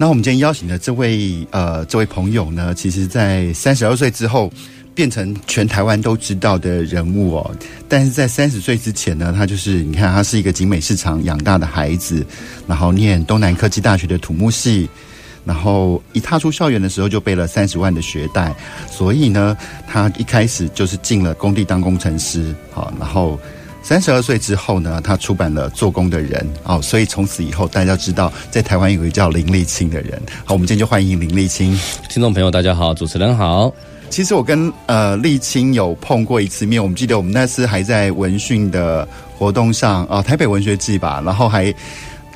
那我们今天邀请的这位呃这位朋友呢，其实在三十二岁之后变成全台湾都知道的人物哦。但是在三十岁之前呢，他就是你看，他是一个景美市场养大的孩子，然后念东南科技大学的土木系，然后一踏出校园的时候就背了三十万的学贷，所以呢，他一开始就是进了工地当工程师，好，然后。三十二岁之后呢，他出版了《做工的人》哦，所以从此以后大家知道，在台湾有一个叫林立清的人。好，我们今天就欢迎林立清。听众朋友，大家好，主持人好。其实我跟呃立青有碰过一次面，我们记得我们那次还在文讯的活动上啊、哦，台北文学季吧，然后还。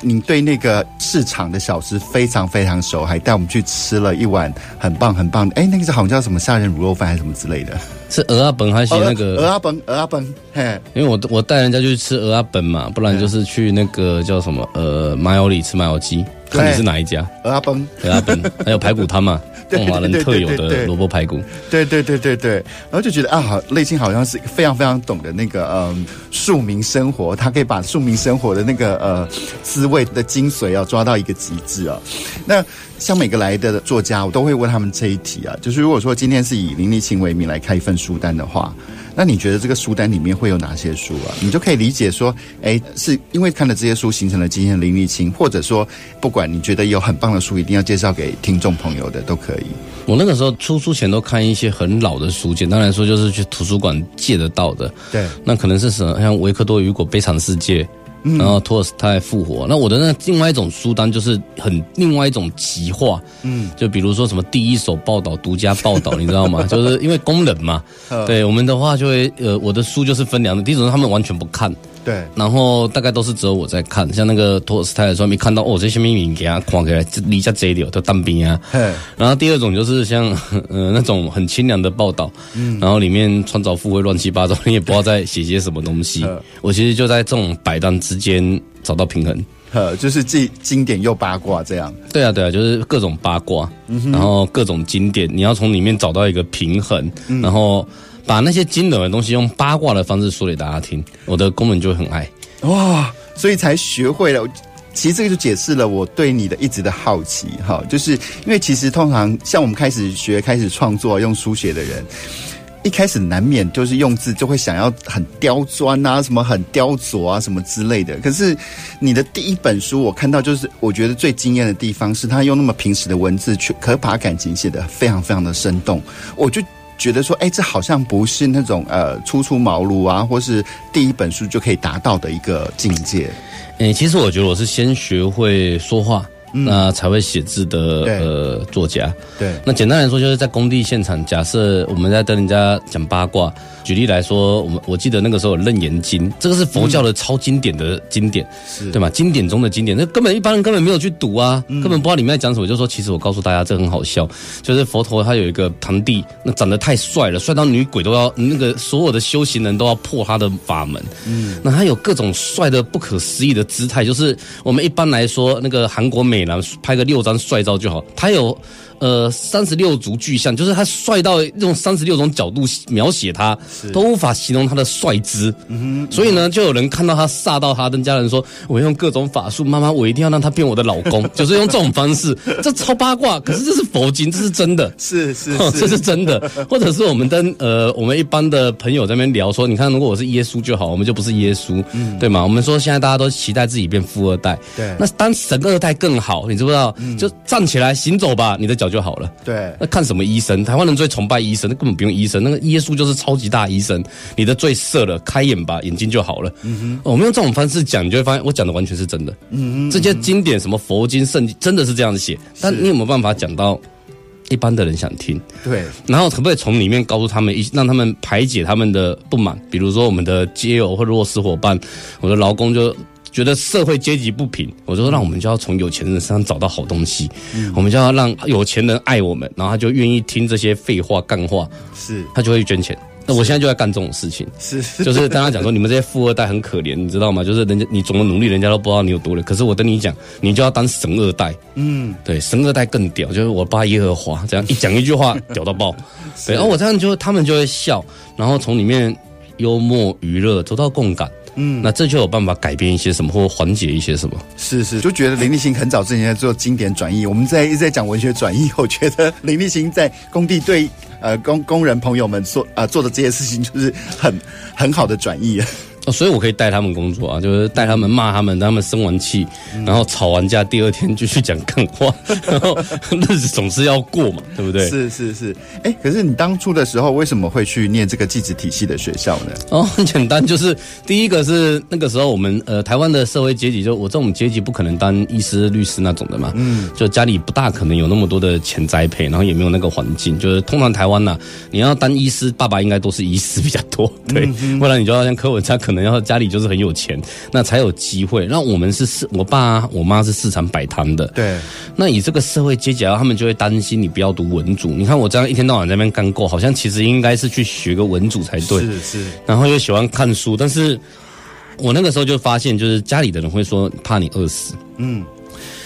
你对那个市场的小吃非常非常熟，还带我们去吃了一碗很棒很棒的，哎，那个是好像叫什么虾仁卤肉饭还是什么之类的？是蚵仔饭还是那个？蚵仔饭，蚵仔饭，嘿，因为我我带人家去吃蚵仔饭嘛，不然就是去那个叫什么呃麻油里吃麻油鸡，看你是哪一家？蚵仔饭，蚵仔饭，还有排骨汤嘛。中华人特有的萝卜排骨，对对对对对，然后就觉得啊，好，内心好像是非常非常懂得那个嗯庶民生活，他可以把庶民生活的那个呃滋味的精髓要抓到一个极致啊。那像每个来的作家，我都会问他们这一题啊，就是如果说今天是以林立清为名来开一份书单的话。那你觉得这个书单里面会有哪些书啊？你就可以理解说，哎，是因为看了这些书形成了今天的林立清，或者说，不管你觉得有很棒的书，一定要介绍给听众朋友的都可以。我那个时候出书前都看一些很老的书，简单来说就是去图书馆借得到的。对，那可能是什么？像维克多·雨果《悲惨世界》。然后托尔斯泰复活，那我的那另外一种书单就是很另外一种极化，嗯，就比如说什么第一手报道、独家报道，你知道吗？就是因为工人嘛，对我们的话就会呃，我的书就是分两种，第一种他们完全不看。对，然后大概都是只有我在看，像那个托尔斯泰的时候，没看到哦，这些秘密给他框起来，离家这里都当兵啊。然后第二种就是像 呃那种很清凉的报道，嗯，然后里面穿凿附会乱七八糟，你也不知道在写些什么东西。我其实就在这种摆荡之间找到平衡，呃，就是既经典又八卦这样。对啊，对啊，就是各种八卦，然后各种经典，你要从里面找到一个平衡，然后。把那些惊人的东西用八卦的方式说给大家听，我的工人就很爱哇，所以才学会了。其实这个就解释了我对你的一直的好奇哈，就是因为其实通常像我们开始学、开始创作用书写的人，一开始难免就是用字就会想要很刁钻啊，什么很雕琢啊，什么之类的。可是你的第一本书，我看到就是我觉得最惊艳的地方是，他用那么平实的文字去，可把感情写得非常非常的生动，我就。觉得说，哎，这好像不是那种呃初出茅庐啊，或是第一本书就可以达到的一个境界。哎，其实我觉得我是先学会说话。嗯、那才会写字的呃作家，对。那简单来说，就是在工地现场，假设我们在跟人家讲八卦。举例来说，我们我记得那个时候有《楞严经》，这个是佛教的超经典的经典，对吗？经典中的经典，那根本一般人根本没有去读啊，嗯、根本不知道里面在讲什么。就说其实我告诉大家，这很好笑，就是佛陀他有一个堂弟，那长得太帅了，帅到女鬼都要那个所有的修行人都要破他的法门。嗯，那他有各种帅的不可思议的姿态，就是我们一般来说那个韩国美。拍个六张帅照就好，他有。呃，三十六足巨象，就是他帅到用三十六种角度描写他，都无法形容他的帅姿。嗯哼，所以呢，就有人看到他煞到他，跟家人说：“我用各种法术，妈妈，我一定要让他变我的老公。”就是用这种方式，这超八卦。可是这是佛经，这是真的，是是，是，这是真的。或者是我们跟呃，我们一般的朋友在那边聊说：“你看，如果我是耶稣就好，我们就不是耶稣，嗯，对吗？我们说现在大家都期待自己变富二代，对，那当神二代更好，你知不知道？就站起来行走吧，你的脚就好了。对，那看什么医生？台湾人最崇拜医生，那根本不用医生。那个耶稣就是超级大医生，你的罪赦了，开眼吧，眼睛就好了。嗯哼，我们用这种方式讲，你就会发现我讲的完全是真的。嗯哼，这些经典什么佛经、圣经，真的是这样子写。但你有没有办法讲到一般的人想听？对，然后可不可以从里面告诉他们一，让他们排解他们的不满？比如说我们的街友或弱势伙伴，我的劳工就。觉得社会阶级不平，我就说，让我们就要从有钱人身上找到好东西，嗯、我们就要让有钱人爱我们，然后他就愿意听这些废话干话，是，他就会捐钱。那我现在就在干这种事情，是，就是跟他讲说，你们这些富二代很可怜，你知道吗？就是人家你怎么努力，人家都不知道你有多累。可是我跟你讲，你就要当神二代，嗯，对，神二代更屌，就是我爸耶和华这样一讲一句话，屌到爆。对，然后我这样就他们就会笑，然后从里面幽默娱乐，走到共感。嗯，那这就有办法改变一些什么，或缓解一些什么。是是，就觉得林立行很早之前在做经典转译，我们在一直在讲文学转译，我觉得林立行在工地对呃工工人朋友们做啊、呃、做的这些事情，就是很很好的转译。哦，所以我可以带他们工作啊，就是带他们骂他们，让他们生完气，然后吵完架，第二天就去讲干话，然后日子总是要过嘛，对不对？是是是，哎、欸，可是你当初的时候为什么会去念这个技职体系的学校呢？哦，很简单，就是第一个是那个时候我们呃台湾的社会阶级，就我这种阶级不可能当医师、律师那种的嘛，嗯，就家里不大可能有那么多的钱栽培，然后也没有那个环境，就是通常台湾呐、啊，你要当医师，爸爸应该都是医师比较多，对，嗯、不然你就要像柯文哲可。可能要家里就是很有钱，那才有机会。那我们是市，我爸我妈是市场摆摊的。对。那以这个社会阶级，他们就会担心你不要读文组。你看我这样一天到晚在那边干够，好像其实应该是去学个文组才对。是是。然后又喜欢看书，但是我那个时候就发现，就是家里的人会说怕你饿死。嗯。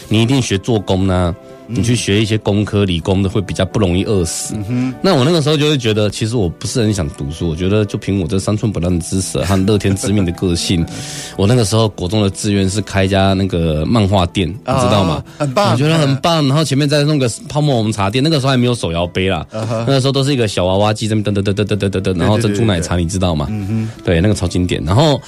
你一定学做工呢。你去学一些工科、理工的会比较不容易饿死。那我那个时候就会觉得，其实我不是很想读书。我觉得就凭我这三寸不烂的知识和乐天知命的个性，我那个时候国中的志愿是开一家那个漫画店，你知道吗？哦，很棒，我觉得很棒。然后前面再弄个泡沫红茶店，那个时候还没有手摇杯啦。Uh huh. 那个时候都是一个小娃娃机，噔噔噔噔噔噔噔，然后珍珠奶茶，你知道吗？嗯哼，对，那个超经典。然后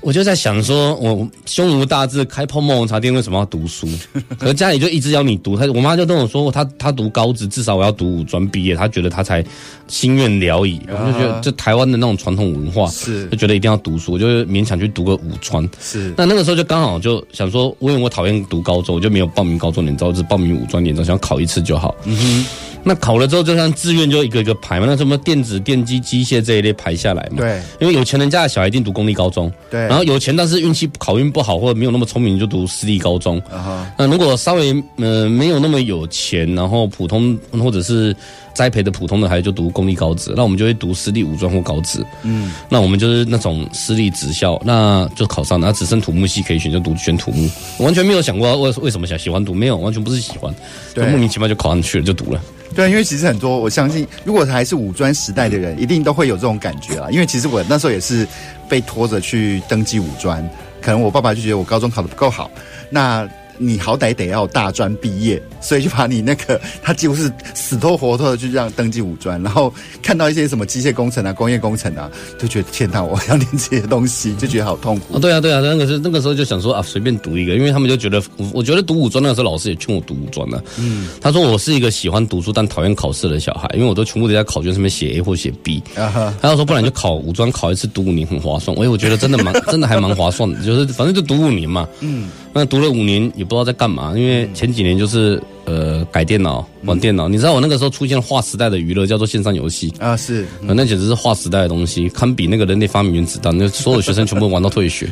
我就在想说，我胸无大志开泡沫红茶店，为什么要读书？可是家里就一直要你读，他。我妈就跟我说，她她读高职，至少我要读五专毕业，她觉得她才心愿了矣。我就觉得，这台湾的那种传统文化，是就觉得一定要读书，我就勉强去读个五专。是，那那个时候就刚好就想说，因为我讨厌读高中，我就没有报名高中联招，只报名五专联招，想考一次就好。嗯哼。那考了之后，就像志愿就一个一个排嘛，那什么电子、电机、机械这一类排下来嘛。对，因为有钱人家的小孩一定读公立高中。对，然后有钱但是运气考运不好或者没有那么聪明，就读私立高中。啊哈。那如果稍微呃没有那么有钱，然后普通或者是栽培的普通的孩子就读公立高职，那我们就会读私立五专或高职。嗯，那我们就是那种私立职校，那就考上了，那只剩土木系可以选，就读选土木。完全没有想过为为什么想喜欢读，没有，完全不是喜欢，就，莫名其妙就考上去了，就读了。对，因为其实很多，我相信，如果还是五专时代的人，一定都会有这种感觉啊。因为其实我那时候也是被拖着去登记五专，可能我爸爸就觉得我高中考的不够好，那。你好歹得要大专毕业，所以就把你那个他几乎是死拖活拖的就这样登记五专，然后看到一些什么机械工程啊、工业工程啊，就觉得天哪，我要念这些东西，就觉得好痛苦。哦，对啊，对啊，那个是那个时候就想说啊，随便读一个，因为他们就觉得，我觉得读五专那个时候老师也劝我读五专了。嗯，他说我是一个喜欢读书但讨厌考试的小孩，因为我都全部都在考卷上面写 A 或写 B。啊哈，他说不然就考五专考一次读五年很划算，我我觉得真的蛮真的还蛮划算的，就是反正就读五年嘛。嗯。那读了五年也不知道在干嘛，因为前几年就是呃改电脑、玩电脑。嗯、你知道我那个时候出现了划时代的娱乐，叫做线上游戏啊，是，嗯、那简直是划时代的东西，堪比那个人类发明原子弹，那所有学生全部玩到退学。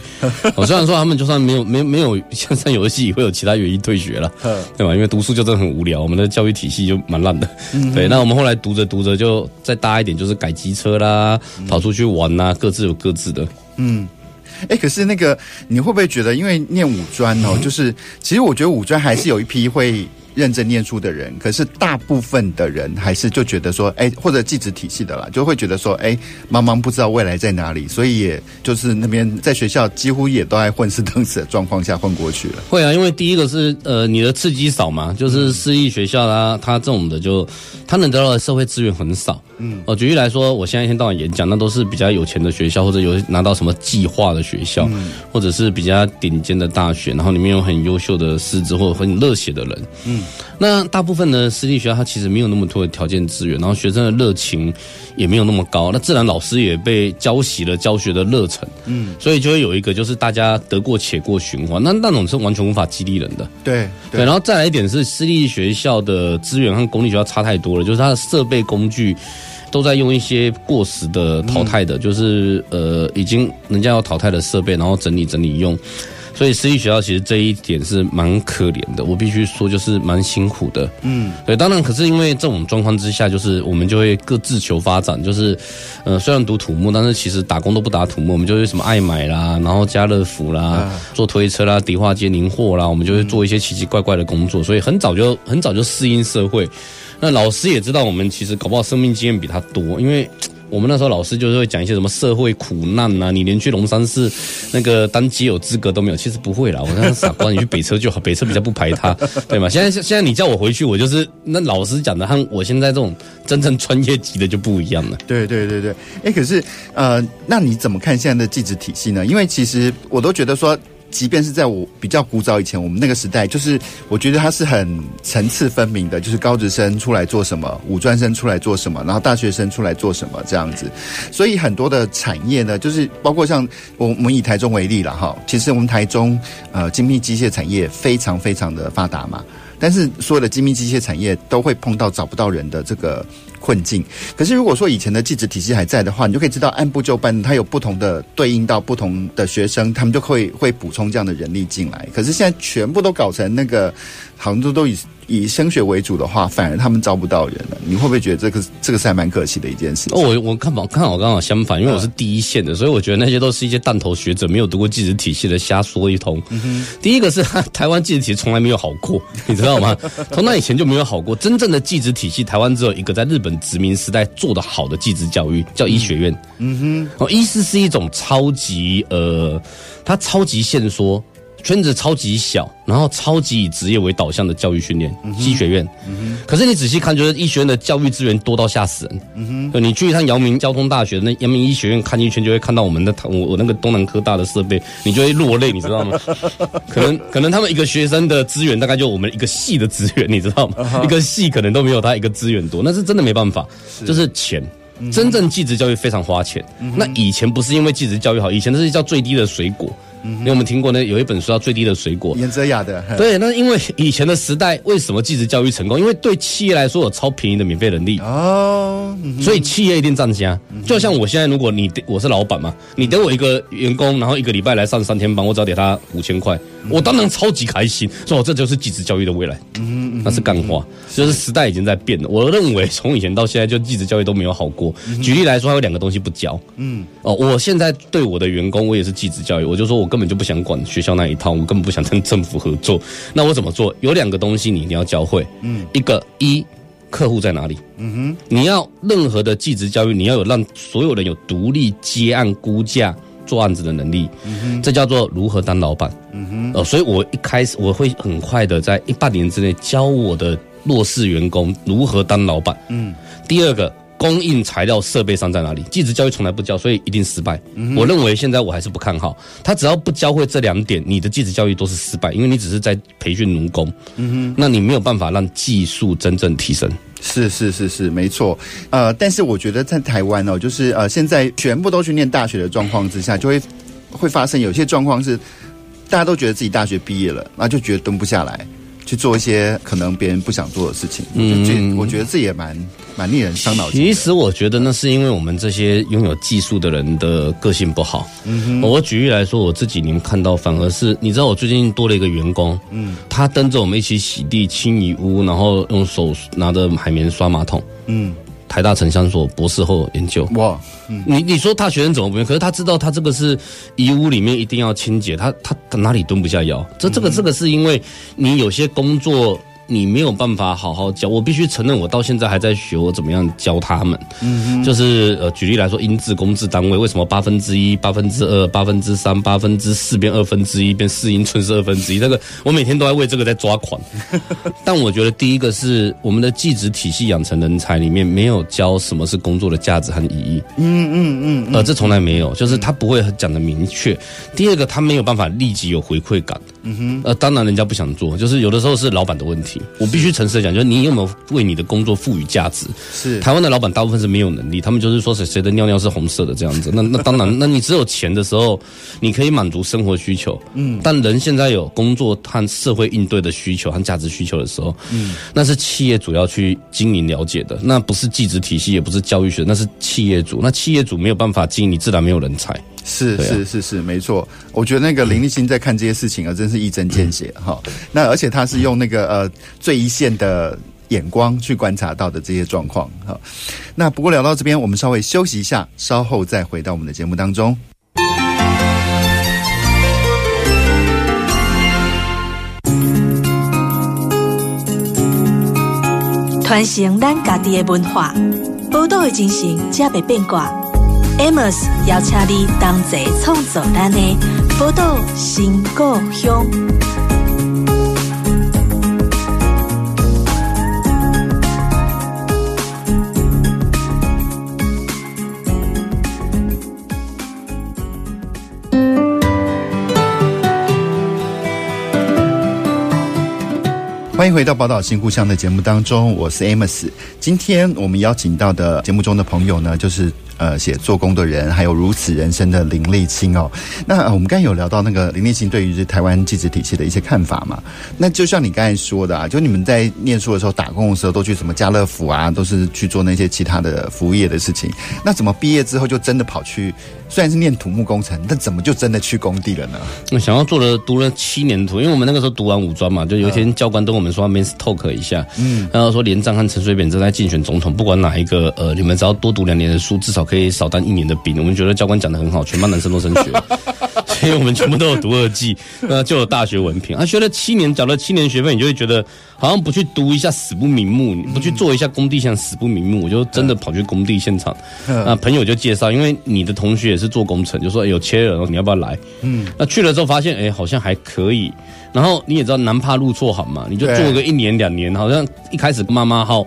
我 虽然说他们就算没有没没有线上游戏，也会有其他原因退学了，对吧？因为读书就真的很无聊，我们的教育体系就蛮烂的。嗯、对，那我们后来读着读着就再大一点，就是改机车啦，跑出去玩啦，各自有各自的，嗯。哎，可是那个你会不会觉得，因为念五专哦，就是其实我觉得五专还是有一批会认真念书的人，可是大部分的人还是就觉得说，哎，或者寄职体系的啦，就会觉得说，哎，茫茫不知道未来在哪里，所以也就是那边在学校几乎也都在混吃等死的状况下混过去了。会啊，因为第一个是呃你的刺激少嘛，就是私立学校啦，他这种的就他能得到的社会资源很少。嗯，哦，举例来说，我现在一天到晚演讲，那都是比较有钱的学校，或者有拿到什么计划的学校，嗯、或者是比较顶尖的大学，然后里面有很优秀的师资或者很热血的人。嗯，那大部分的私立学校，它其实没有那么多的条件资源，然后学生的热情也没有那么高，那自然老师也被浇熄了教学的热忱。嗯，所以就会有一个就是大家得过且过循环，那那种是完全无法激励人的。对对，对，然后再来一点是私立学校的资源和公立学校差太多了，就是它的设备工具。都在用一些过时的、淘汰的，嗯、就是呃，已经人家要淘汰的设备，然后整理整理用。所以私立学校其实这一点是蛮可怜的，我必须说就是蛮辛苦的。嗯，对，当然可是因为这种状况之下，就是我们就会各自求发展，就是呃虽然读土木，但是其实打工都不打土木，我们就会什么爱买啦，然后家乐福啦，啊、做推车啦，迪化街宁货啦，我们就会做一些奇奇怪怪的工作，所以很早就很早就适应社会。那老师也知道我们其实搞不好生命经验比他多，因为。我们那时候老师就是会讲一些什么社会苦难呐、啊，你连去龙山寺那个当基友资格都没有，其实不会啦。我那傻瓜，你去北车就好，北车比较不排他，对吗？现在现在你叫我回去，我就是那老师讲的和我现在这种真正专业级的就不一样了。对对对对，哎，可是呃，那你怎么看现在的技职体系呢？因为其实我都觉得说。即便是在我比较古早以前，我们那个时代，就是我觉得它是很层次分明的，就是高职生出来做什么，五专生出来做什么，然后大学生出来做什么这样子。所以很多的产业呢，就是包括像我我们以台中为例了哈，其实我们台中呃精密机械产业非常非常的发达嘛，但是所有的精密机械产业都会碰到找不到人的这个。困境。可是如果说以前的记者体系还在的话，你就可以知道按部就班，他有不同的对应到不同的学生，他们就会会补充这样的人力进来。可是现在全部都搞成那个，杭州都已。以升学为主的话，反而他们招不到人了。你会不会觉得这个这个是还蛮可惜的一件事情？哦，我我看好看好刚好相反，因为我是第一线的，所以我觉得那些都是一些弹头学者，没有读过技职体系的瞎说一通。嗯、第一个是台湾技职体系从来没有好过，你知道吗？从那以前就没有好过。真正的技职体系，台湾只有一个，在日本殖民时代做的好的技职教育，叫医学院。嗯哼，哦，医师是一种超级呃，它超级限缩。圈子超级小，然后超级以职业为导向的教育训练，医学院。嗯、可是你仔细看，就是医学院的教育资源多到吓死人。嗯哼，你去一趟姚明交通大学，那姚明医学院看一圈，就会看到我们的我 我那个东南科大的设备，你就会落泪，你知道吗？可能可能他们一个学生的资源大概就我们一个系的资源，你知道吗？Uh huh、一个系可能都没有他一个资源多，那是真的没办法，是就是钱。嗯、真正技职教育非常花钱。嗯、那以前不是因为技职教育好，以前那是叫最低的水果。嗯，因为我们听过呢，有一本书叫《最低的水果》，严泽雅的。对，那因为以前的时代，为什么继职教育成功？因为对企业来说有超便宜的免费人力哦，嗯、所以企业一定占家。嗯、就像我现在，如果你我是老板嘛，你给我一个员工，然后一个礼拜来上三天班，我只要给他五千块，我当然超级开心，说我这就是继职教育的未来。嗯，嗯那是干话，就是时代已经在变了。我认为从以前到现在，就继职教育都没有好过。举例来说，还有两个东西不教。嗯，哦，我现在对我的员工，我也是继职教育，我就说我。根本就不想管学校那一套，我根本不想跟政府合作。那我怎么做？有两个东西你一定要教会。嗯，一个一客户在哪里？嗯哼，你要任何的技职教育，你要有让所有人有独立接案估价做案子的能力。嗯哼，这叫做如何当老板。嗯哼，呃，所以我一开始我会很快的在一半年之内教我的弱势员工如何当老板。嗯，第二个。供应材料设备商在哪里？技职教育从来不教，所以一定失败。嗯、我认为现在我还是不看好。他只要不教会这两点，你的技职教育都是失败，因为你只是在培训奴工。嗯哼，那你没有办法让技术真正提升。是是是是，没错。呃，但是我觉得在台湾哦，就是呃，现在全部都去念大学的状况之下，就会会发生有些状况是，大家都觉得自己大学毕业了，然后就觉得蹲不下来。去做一些可能别人不想做的事情，嗯，我觉得这也蛮蛮令人伤脑筋。其实我觉得那是因为我们这些拥有技术的人的个性不好。嗯哼，我举例来说，我自己你们看到反而是，你知道我最近多了一个员工，嗯，他跟着我们一起洗地、清理屋，然后用手拿着海绵刷马桶，嗯。台大城乡所博士后研究哇，嗯、你你说他学生怎么不用？可是他知道他这个是遗物里面一定要清洁，他他他哪里蹲不下腰？这这个这个是因为你有些工作。你没有办法好好教，我必须承认，我到现在还在学我怎么样教他们。嗯哼，就是呃，举例来说，英制公制单位为什么八分之一、八分之二、八分之三、八分之四变二分之一变四英寸是二分之一？这个我每天都在为这个在抓狂。但我觉得第一个是我们的技职体系养成人才里面没有教什么是工作的价值和意义。嗯嗯嗯，呃，这从来没有，就是他不会讲的明确。第二个，他没有办法立即有回馈感。嗯哼，呃，当然人家不想做，就是有的时候是老板的问题。我必须诚实的讲，就是你有没有为你的工作赋予价值？是台湾的老板大部分是没有能力，他们就是说谁谁的尿尿是红色的这样子。那那当然，那你只有钱的时候，你可以满足生活需求。嗯，但人现在有工作和社会应对的需求和价值需求的时候，嗯，那是企业主要去经营了解的，那不是技职体系，也不是教育学，那是企业主。那企业主没有办法经营，你自然没有人才。是是是是，没错。我觉得那个林立新在看这些事情啊，真是一针见血哈。那而且他是用那个呃最一线的眼光去观察到的这些状况哈。那不过聊到这边，我们稍微休息一下，稍后再回到我们的节目当中。传承咱家己的文化，宝岛的精神，才袂变卦。Amos 邀请你同齐创造咱的宝岛新故乡。欢迎回到《宝岛新故乡》的节目当中，我是 Amos。今天我们邀请到的节目中的朋友呢，就是。呃，写做工的人，还有如此人生的林立清哦。那、呃、我们刚才有聊到那个林立清对于台湾记者体系的一些看法嘛？那就像你刚才说的啊，就你们在念书的时候打工的时候，都去什么家乐福啊，都是去做那些其他的服务业的事情。那怎么毕业之后就真的跑去？虽然是念土木工程，但怎么就真的去工地了呢？我想要做了读了七年土，因为我们那个时候读完武装嘛，就有一天教官跟我们说，men's talk 一下，嗯，然后说连战和陈水扁正在竞选总统，不管哪一个，呃，你们只要多读两年的书，至少可以少当一年的兵。我们觉得教官讲的很好，全班男生都升学，所以我们全部都有读二技，那就有大学文凭。啊，学了七年，缴了七年学费，你就会觉得。好像不去读一下死不瞑目，你不去做一下工地像死不瞑目，我就真的跑去工地现场。那朋友就介绍，因为你的同学也是做工程，就说有缺人，你要不要来？嗯，那去了之后发现，哎，好像还可以。然后你也知道男怕入错行嘛，你就做个一年两年，好像一开始妈妈号。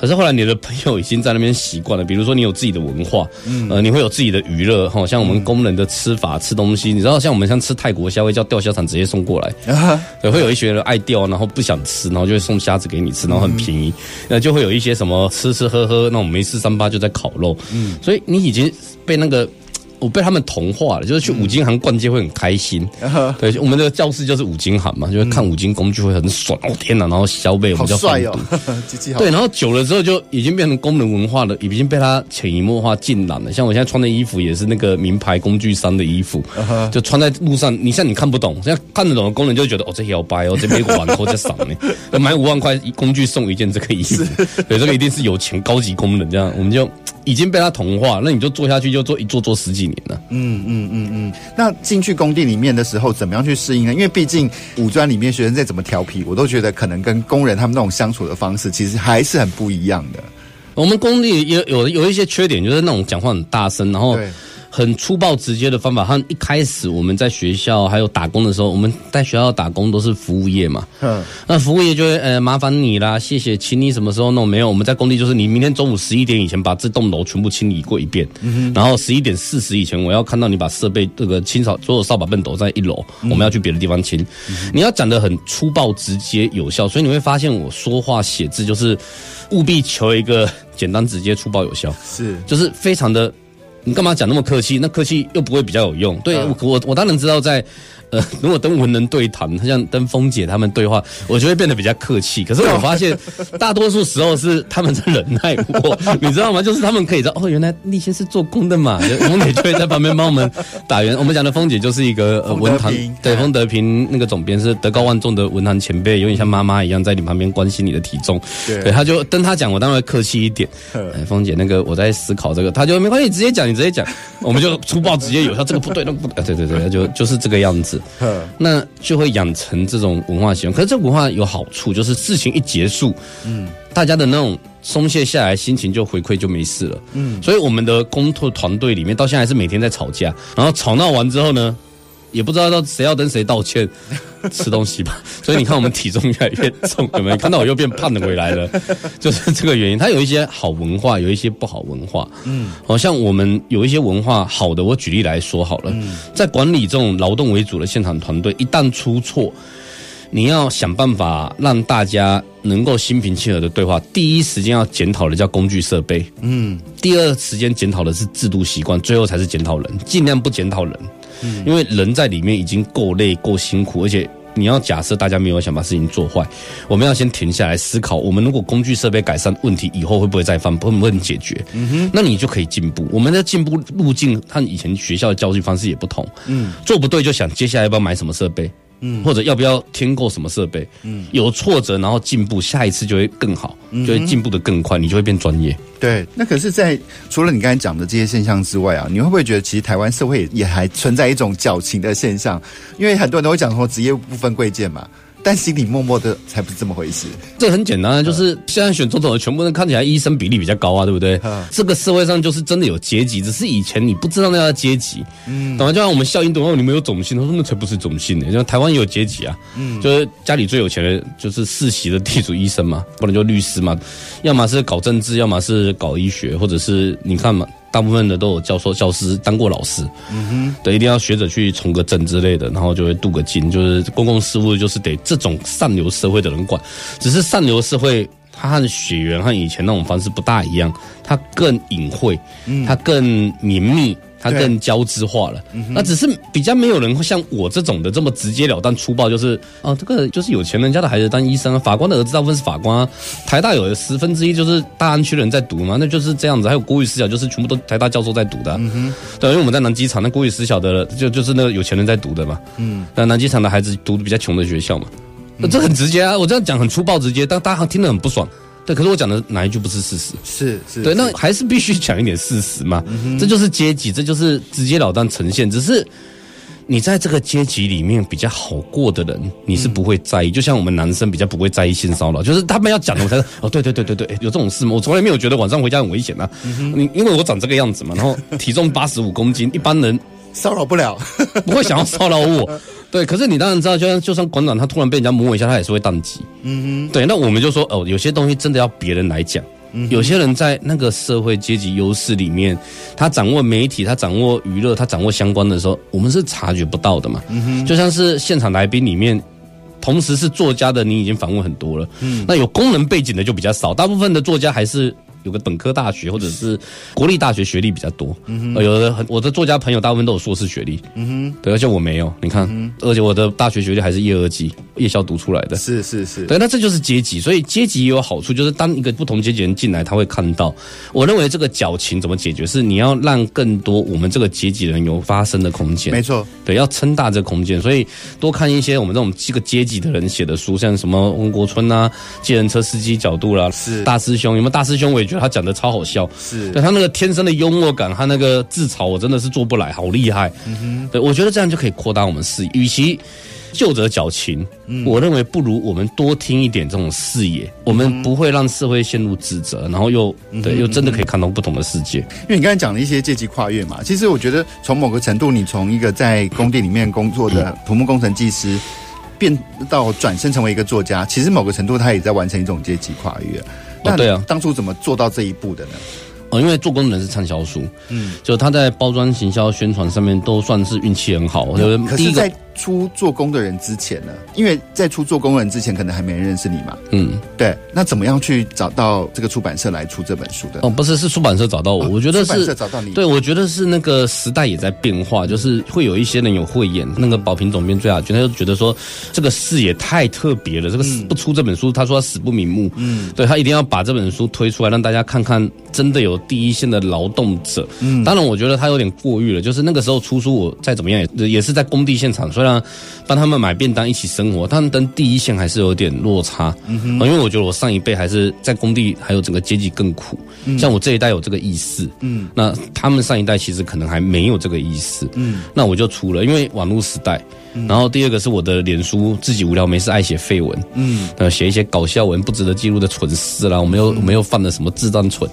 可是后来你的朋友已经在那边习惯了，比如说你有自己的文化，嗯，呃，你会有自己的娱乐，哈，像我们工人的吃法、吃东西，你知道，像我们像吃泰国虾会叫钓虾场直接送过来，啊，对，会有一些人爱钓，然后不想吃，然后就会送虾子给你吃，然后很便宜，那就会有一些什么吃吃喝喝那我们没事三八就在烤肉，嗯，所以你已经被那个。我被他们同化了，就是去五金行逛街会很开心。嗯、对，我们的教室就是五金行嘛，就是看五金工具会很爽。哦天哪，然后消费我们叫帅哦，对，然后久了之后就已经变成工人文化了，已经被他潜移默化浸染了。像我现在穿的衣服也是那个名牌工具商的衣服，嗯、就穿在路上。你像你看不懂，现在看得懂的工人就觉得哦，这摇摆哦，这边玩或者赏呢，买五万块工具送一件这个衣服，对，这个一定是有钱高级工人这样，我们就。已经被他同化，那你就做下去，就做一做做十几年了。嗯嗯嗯嗯。那进去工地里面的时候，怎么样去适应呢？因为毕竟五专里面学生再怎么调皮，我都觉得可能跟工人他们那种相处的方式，其实还是很不一样的。我们工地也有有一些缺点，就是那种讲话很大声，然后。很粗暴直接的方法。像一开始我们在学校还有打工的时候，我们在学校打工都是服务业嘛。嗯。那服务业就会呃麻烦你啦，谢谢，请你什么时候弄？没有，我们在工地就是你明天中午十一点以前把这栋楼全部清理过一遍。嗯哼。然后十一点四十以前，我要看到你把设备这个清扫所有扫把畚斗在一楼，我们要去别的地方清。嗯。你要讲的很粗暴、直接、有效，所以你会发现我说话写字就是务必求一个简单、直接、粗暴、有效。是。就是非常的。你干嘛讲那么客气？那客气又不会比较有用。对，我我我当然知道在。呃，如果跟文人对谈，像跟峰姐他们对话，我就会变得比较客气。可是我发现，大多数时候是他们在忍耐我，你知道吗？就是他们可以知道，哦，原来立先是做工的嘛。峰姐就会在旁边帮我们打圆。我们讲的峰姐就是一个呃文坛，对，丰德平那个总编是德高望重的文坛前辈，有点像妈妈一样在你旁边关心你的体重。对，他就跟他讲，我当然会客气一点。哎，峰姐，那个我在思考这个，他就没关系，直接讲，你直接讲，我们就粗暴直接有效，这个不对，那个不对，对对对，就就是这个样子。那就会养成这种文化习惯。可是这文化有好处，就是事情一结束，嗯，大家的那种松懈下来，心情就回馈就没事了，嗯。所以我们的工作团队里面到现在还是每天在吵架，然后吵闹完之后呢，也不知道到谁要跟谁道歉。吃东西吧，所以你看我们体重越来越重，有没有看到我又变胖了回来了？就是这个原因。它有一些好文化，有一些不好文化。嗯，好像我们有一些文化好的，我举例来说好了，在管理这种劳动为主的现场团队，一旦出错，你要想办法让大家能够心平气和的对话。第一时间要检讨的叫工具设备，嗯，第二时间检讨的是制度习惯，最后才是检讨人，尽量不检讨人。嗯，因为人在里面已经够累、够辛苦，而且你要假设大家没有想把事情做坏，我们要先停下来思考，我们如果工具设备改善问题以后会不会再犯，会不会解决？嗯哼，那你就可以进步。我们的进步路径和以前学校的教育方式也不同。嗯，做不对就想接下来要不要买什么设备。嗯，或者要不要添购什么设备？嗯，有挫折然后进步，下一次就会更好，就会进步的更快，你就会变专业。对，那可是在，在除了你刚才讲的这些现象之外啊，你会不会觉得其实台湾社会也还存在一种矫情的现象？因为很多人都会讲说职业不分贵贱嘛。但心里默默的才不是这么回事。这很简单，就是现在选总统的全部人看起来医生比例比较高啊，对不对？这个社会上就是真的有阶级，只是以前你不知道那叫阶级。嗯，懂吗？就像我们笑英懂吗？你们有种姓，他说那才不是种姓呢。像台湾也有阶级啊，嗯，就是家里最有钱的，就是世袭的地主医生嘛，不然就律师嘛，要么是搞政治，要么是搞医学，或者是你看嘛。大部分的都有教授、教师当过老师，嗯哼，对，一定要学着去从个政之类的，然后就会镀个金，就是公共事务，就是得这种上流社会的人管。只是上流社会，它和血缘和以前那种方式不大一样，它更隐晦，它更绵密。它更交织化了，那只是比较没有人会像我这种的这么直截了当粗暴，就是哦，这个就是有钱人家的孩子当医生，法官的儿子大部分是法官，台大有十分之一就是大安区的人在读嘛，那就是这样子。还有国语私小，就是全部都台大教授在读的，嗯，对，因为我们在南机场，那国语私小的就就是那个有钱人在读的嘛，嗯，那南机场的孩子读的比较穷的学校嘛，那这很直接啊，我这样讲很粗暴直接，但大家听得很不爽。对，可是我讲的哪一句不是事实？是是，对，那还是必须讲一点事实嘛。嗯、这就是阶级，这就是直截了当呈现。只是你在这个阶级里面比较好过的人，你是不会在意。嗯、就像我们男生比较不会在意性骚扰，就是他们要讲的，我才说 哦，对对对对对，有这种事吗？我从来没有觉得晚上回家很危险啊。你、嗯、因为我长这个样子嘛，然后体重八十五公斤，一般人骚扰不了，不会想要骚扰我。对，可是你当然知道，就算就算馆长他突然被人家摸一下，他也是会宕机。嗯哼，对，那我们就说哦，有些东西真的要别人来讲。嗯，有些人在那个社会阶级优势里面，他掌握媒体，他掌握娱乐，他掌握相关的时候，我们是察觉不到的嘛。嗯哼，就像是现场来宾里面，同时是作家的，你已经访问很多了。嗯，那有功能背景的就比较少，大部分的作家还是。有个本科大学或者是国立大学学历比较多，嗯哼，有的很我的作家朋友大部分都有硕士学历，嗯哼，对，而且我没有，你看，嗯、而且我的大学学历还是夜二级夜校读出来的，是是是，对，那这就是阶级，所以阶级也有好处，就是当一个不同阶级人进来，他会看到，我认为这个矫情怎么解决，是你要让更多我们这个阶级人有发声的空间，没错，对，要撑大这个空间，所以多看一些我们这种这个阶级的人写的书，像什么温国春啊，计程车司机角度啦，是。大师兄，有没有大师兄？我也觉得他讲的超好笑。是，对他那个天生的幽默感，他那个自嘲，我真的是做不来，好厉害。嗯哼，对我觉得这样就可以扩大我们视野。与其就着矫情，嗯、我认为不如我们多听一点这种视野，嗯、我们不会让社会陷入指责，然后又对，又真的可以看到不同的世界。因为你刚才讲的一些阶级跨越嘛，其实我觉得从某个程度，你从一个在工地里面工作的土木工程技师，变到转身成为一个作家，其实某个程度他也在完成一种阶级跨越。那对啊，当初怎么做到这一步的呢？哦，因为做工人是畅销书，嗯，就他在包装、行销、宣传上面都算是运气很好。就是第一个。出做工的人之前呢，因为在出做工的人之前，可能还没人认识你嘛。嗯，对。那怎么样去找到这个出版社来出这本书的？哦，不是，是出版社找到我。哦、我觉得是出版社找到你。对，我觉得是那个时代也在变化，就是会有一些人有慧眼。那个宝瓶总编最雅君，他就觉得说这个视野太特别了，这个不出这本书，他说他死不瞑目。嗯，对，他一定要把这本书推出来，让大家看看真的有第一线的劳动者。嗯，当然，我觉得他有点过誉了。就是那个时候出书，我再怎么样也也是在工地现场，所以。让帮他们买便当一起生活，他们跟第一线还是有点落差。嗯哼，因为我觉得我上一辈还是在工地，还有整个阶级更苦。嗯，像我这一代有这个意识，嗯，那他们上一代其实可能还没有这个意识。嗯，那我就出了，因为网络时代。然后第二个是我的脸书，自己无聊没事爱写废文，嗯，呃，写一些搞笑文，不值得记录的蠢事啦。我没有，我没有犯了什么智障蠢，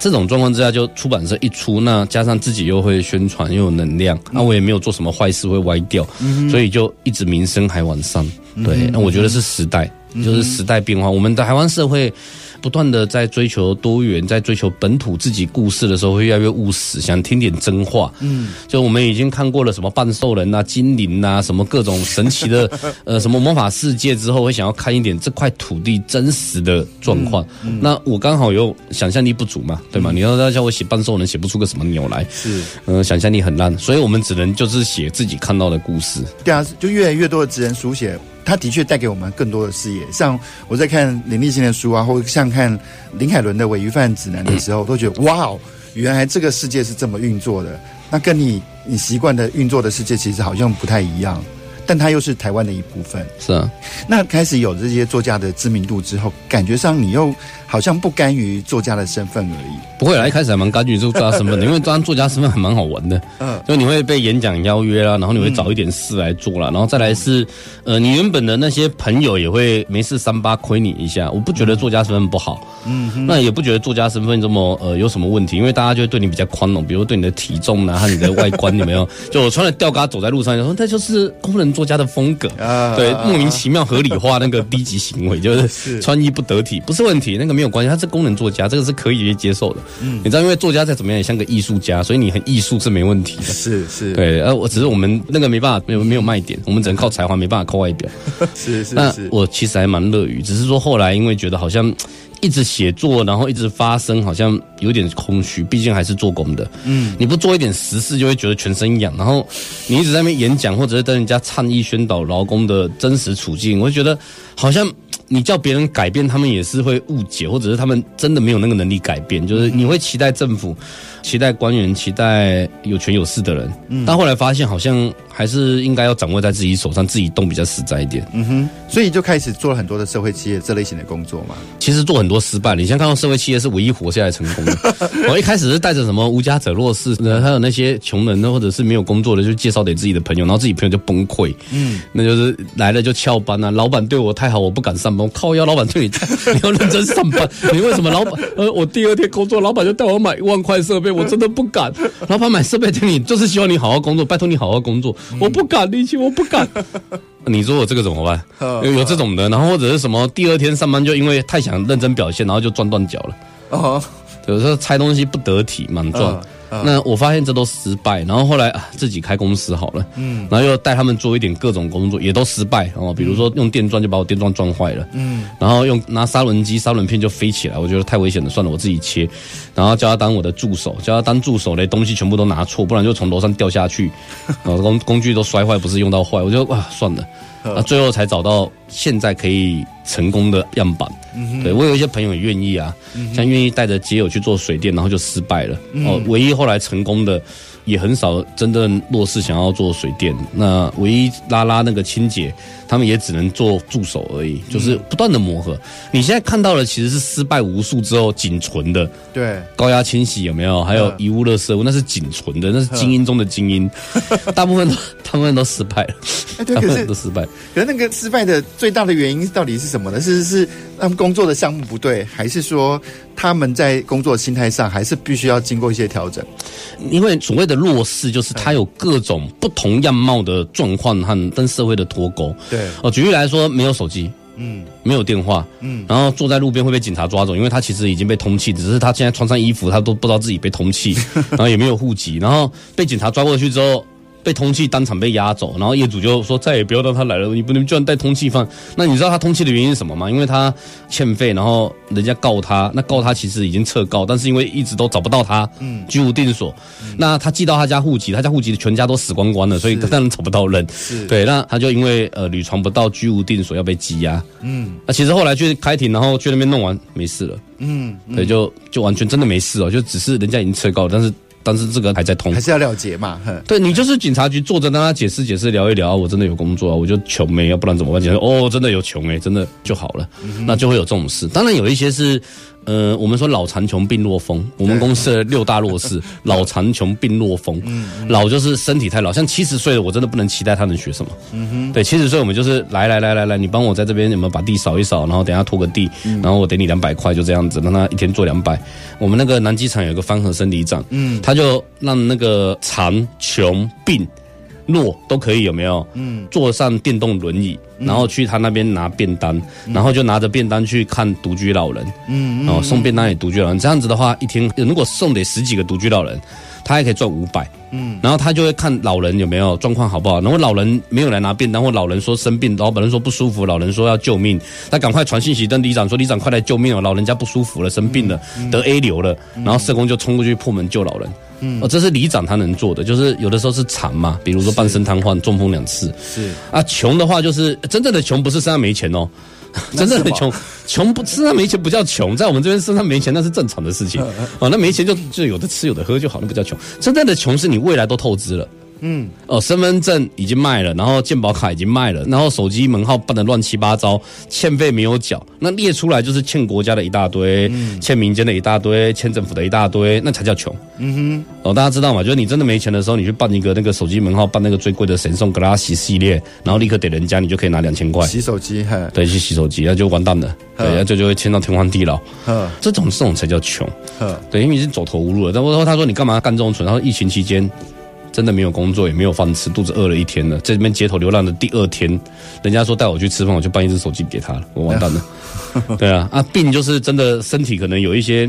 这种状况之下，就出版社一出，那加上自己又会宣传，又有能量，那我也没有做什么坏事会歪掉，所以就一直名声还往上。对，那我觉得是时代，就是时代变化，我们的台湾社会。不断的在追求多元，在追求本土自己故事的时候，会越来越务实，想听点真话。嗯，就我们已经看过了什么半兽人啊、精灵啊，什么各种神奇的 呃什么魔法世界之后，会想要看一点这块土地真实的状况。嗯嗯、那我刚好又想象力不足嘛，对吗？嗯、你要要叫我写半兽人，写不出个什么鸟来。是，呃，想象力很烂，所以我们只能就是写自己看到的故事。对啊，就越来越多的职人书写。他的确带给我们更多的视野。像我在看林立新的书啊，或者像看林海伦的《伪鱼贩指南》的时候，都觉得哇哦，原来这个世界是这么运作的。那跟你你习惯的运作的世界其实好像不太一样，但它又是台湾的一部分。是啊，那开始有这些作家的知名度之后，感觉上你又。好像不甘于作家的身份而已。不会啦，一开始还蛮甘于做作家身份的，因为当作家身份还蛮好玩的。嗯，就你会被演讲邀约啦，然后你会找一点事来做啦，然后再来是，呃，你原本的那些朋友也会没事三八亏你一下。我不觉得作家身份不好，嗯，那也不觉得作家身份这么呃有什么问题，因为大家就会对你比较宽容，比如对你的体重啊和你的外观有没有？就我穿了吊嘎走在路上，就说那就是工人作家的风格啊，对，莫名其妙合理化那个低级行为，就是 穿衣不得体，不是问题，那个。没有关系，他是功能作家，这个是可以接受的。嗯，你知道，因为作家再怎么样也像个艺术家，所以你很艺术是没问题的。是是，对。呃，我只是我们那个没办法，没有没有卖点，我们只能靠才华，没办法靠外表。是是是。那我其实还蛮乐于，只是说后来因为觉得好像一直写作，然后一直发声，好像有点空虚。毕竟还是做工的。嗯，你不做一点实事，就会觉得全身痒。然后你一直在那边演讲，或者是跟人家倡议宣导劳工的真实处境，我就觉得好像。你叫别人改变，他们也是会误解，或者是他们真的没有那个能力改变。就是你会期待政府。期待官员，期待有权有势的人，嗯，但后来发现好像还是应该要掌握在自己手上，自己动比较实在一点。嗯哼，所以就开始做了很多的社会企业这类型的工作嘛。其实做很多失败，你先看到社会企业是唯一活下来成功的。我一开始是带着什么无家者弱势，还有那些穷人呢，或者是没有工作的，就介绍给自己的朋友，然后自己朋友就崩溃。嗯，那就是来了就翘班啊，老板对我太好，我不敢上班。我靠腰，老板对你，你要认真上班。你为什么老板？呃，我第二天工作，老板就带我买一万块设备。我真的不敢，老板买设备给你，就是希望你好好工作，拜托你好好工作。嗯、我不敢，力气我不敢。你说我这个怎么办？有 有这种的，然后或者是什么，第二天上班就因为太想认真表现，然后就撞断脚了。哦，有时候拆东西不得体，莽撞。那我发现这都失败，然后后来啊自己开公司好了，嗯，然后又带他们做一点各种工作，也都失败哦。比如说用电钻就把我电钻撞坏了，嗯，然后用拿砂轮机砂轮片就飞起来，我觉得太危险了，算了，我自己切。然后叫他当我的助手，叫他当助手嘞，东西全部都拿错，不然就从楼上掉下去，然后工工具都摔坏，不是用到坏，我就哇算了。那最后才找到现在可以成功的样板。嗯、对，我有一些朋友也愿意啊，嗯、像愿意带着街友去做水电，然后就失败了。嗯、哦，唯一后来成功的。也很少真正弱势想要做水电，那唯一拉拉那个清洁，他们也只能做助手而已，就是不断的磨合。你现在看到的其实是失败无数之后仅存的，对，高压清洗有没有？还有遗物、垃圾物，那是仅存的，那是精英中的精英，大部分都，他们都失败了，大部分都失败。可是那个失败的最大的原因到底是什么呢？是是他们工作的项目不对，还是说他们在工作心态上还是必须要经过一些调整？因为所谓的弱势，就是他有各种不同样貌的状况和跟社会的脱钩。对哦，举例来说，没有手机，嗯，没有电话，嗯，然后坐在路边会被警察抓走，因为他其实已经被通缉，只是他现在穿上衣服，他都不知道自己被通缉，然后也没有户籍，然后被警察抓过去之后。被通缉，当场被押走，然后业主就说再也不要让他来了。你不能居然带通气犯，那你知道他通气的原因是什么吗？因为他欠费，然后人家告他，那告他其实已经撤告，但是因为一直都找不到他，嗯，居无定所。嗯、那他寄到他家户籍，他家户籍的全家都死光光了，所以当然找不到人。是，对，那他就因为呃屡传不到，居无定所要被羁押。嗯，那其实后来去开庭，然后去那边弄完没事了。嗯，嗯对，就就完全真的没事哦，就只是人家已经撤告了，但是。但是这个还在通，还是要了结嘛？对，你就是警察局坐着，让他解释解释，聊一聊。我真的有工作啊，我就穷没，要不然怎么办？讲哦，真的有穷哎，真的就好了，那就会有这种事。当然有一些是。呃，我们说老残穷病弱风，我们公司的六大弱势，老残穷病弱风。嗯，老就是身体太老，像七十岁的我真的不能期待他能学什么。嗯哼，对，七十岁我们就是来来来来来，你帮我在这边有没有把地扫一扫，然后等下拖个地，然后我给你两百块，就这样子，让他一天做两百。我们那个南机场有个方和生理长，嗯，他就让那个残穷病。弱都可以有没有？嗯，坐上电动轮椅，然后去他那边拿便当，嗯、然后就拿着便当去看独居老人，嗯，然后送便当给独居老人。这样子的话，一天如果送得十几个独居老人，他还可以赚五百。嗯，然后他就会看老人有没有状况好不好，然后老人没有来拿便当，或老人说生病，老板人说不舒服，老人说要救命，他赶快传信息跟里长说，里长快来救命哦，老人家不舒服了，生病了，嗯、得 A 流了，然后社工就冲过去破门救老人。嗯，哦，这是里长他能做的，就是有的时候是残嘛，比如说半身瘫痪、中风两次。是啊，穷的话就是真正的穷，不是身上没钱哦，真正的穷，穷不身上没钱不叫穷，在我们这边身上没钱那是正常的事情。哦，那没钱就就有的吃有的喝就好，那不叫穷。真正的穷是你未来都透支了。嗯，哦，身份证已经卖了，然后健保卡已经卖了，然后手机门号办的乱七八糟，欠费没有缴，那列出来就是欠国家的一大堆，嗯、欠民间的一大堆，欠政府的一大堆，那才叫穷。嗯哼，哦，大家知道吗？就是你真的没钱的时候，你去办一个那个手机门号，办那个最贵的神送格拉西系列，然后立刻给人家，你就可以拿两千块。洗手机，嘿，对，去洗手机，那就完蛋了，对，那就就会欠到天荒地老。呵，这种这种才叫穷。呵，对，因为已经走投无路了。然后他说你干嘛干这种蠢？然后疫情期间。真的没有工作，也没有饭吃，肚子饿了一天了，在这边街头流浪的第二天，人家说带我去吃饭，我就办一只手机给他了，我完蛋了。对啊，啊病就是真的身体可能有一些。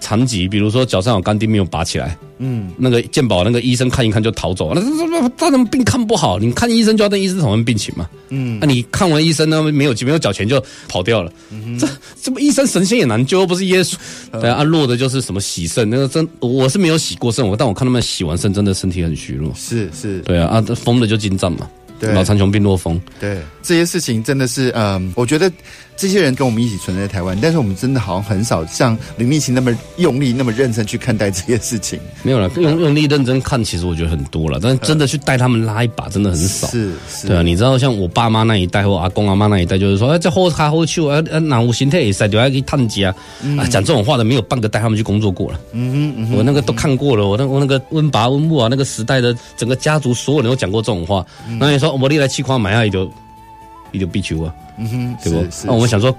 残疾，比如说脚上有钢钉没有拔起来，嗯，那个健保那个医生看一看就逃走。了，那他他怎么病看不好？你看医生就要跟医生讨论病情嘛，嗯，那、啊、你看完医生呢，没有没有缴钱就跑掉了，嗯，这这不医生神仙也难救，又不是耶稣，对啊，弱的就是什么洗肾，那个真我是没有洗过肾，我但我看他们洗完肾真的身体很虚弱，是是，对啊，啊疯的就精湛嘛，对，脑残穷病弱风，对，这些事情真的是，嗯，我觉得。这些人跟我们一起存在台湾，但是我们真的好像很少像林立青那么用力、那么认真去看待这些事情。没有了，用用力认真看，其实我觉得很多了，但是真的去带他们拉一把，真的很少。是是，对啊，你知道，像我爸妈那一代或阿公阿妈那一代，就是说，哎，这好卡好手，啊啊，哪有心态塞掉，还可以探家啊，讲这种话的，没有半个带他们去工作过了。嗯嗯，我那个都看过了，我那我那个温爸温母啊，那个时代的整个家族所有人都讲过这种话。那你说，我力来气矿买下一就一丢必求啊。嗯哼，对不？那我们想说，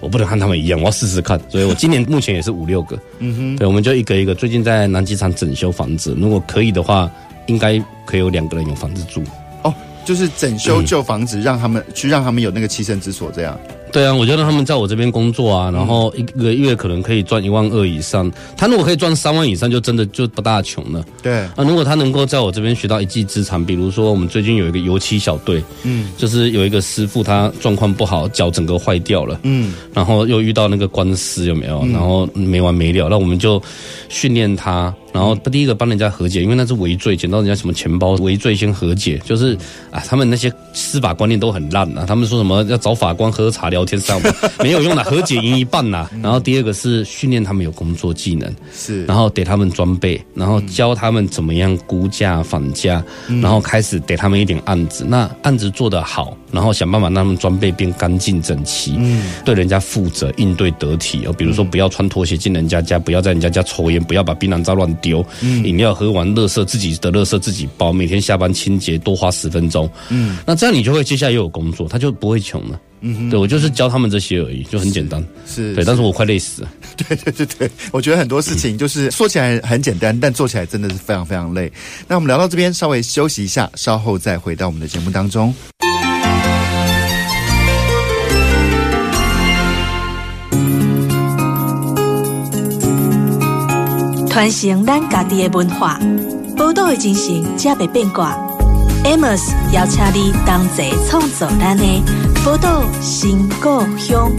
我不能和他们一样，我要试试看。所以我今年目前也是五六个。嗯哼，对，我们就一个一个。最近在南机场整修房子，如果可以的话，应该可以有两个人有房子住。哦，就是整修旧房子，让他们去，让他们有那个栖身之所，这样。对啊，我觉得他们在我这边工作啊，然后一个月可能可以赚一万二以上。他如果可以赚三万以上，就真的就不大穷了。对啊，如果他能够在我这边学到一技之长，比如说我们最近有一个油漆小队，嗯，就是有一个师傅他状况不好，脚整个坏掉了，嗯，然后又遇到那个官司有没有？然后没完没了，那我们就训练他。然后第一个帮人家和解，因为那是违罪，捡到人家什么钱包，违罪先和解，就是啊，他们那些司法观念都很烂啊。他们说什么要找法官喝茶聊天上吗？没有用的，和解赢一半呐。然后第二个是训练他们有工作技能，是，然后给他们装备，然后教他们怎么样估价、反价，然后开始给他们一点案子。那案子做得好，然后想办法让他们装备变干净整齐，嗯，对人家负责，应对得体哦。比如说不要穿拖鞋进人家家，不要在人家家抽烟，不要把槟榔渣乱丢。嗯，饮料喝完，垃圾自己的垃圾自己包，每天下班清洁，多花十分钟。嗯，那这样你就会接下来又有工作，他就不会穷了。嗯哼，对，我就是教他们这些而已，就很简单。是，是对，但是我快累死了。对对对对，我觉得很多事情就是说起来很简单，但做起来真的是非常非常累。那我们聊到这边，稍微休息一下，稍后再回到我们的节目当中。传承咱家己的文化，宝岛的精神才袂变卦。Amos 邀请你同齐创造咱的宝岛新故乡。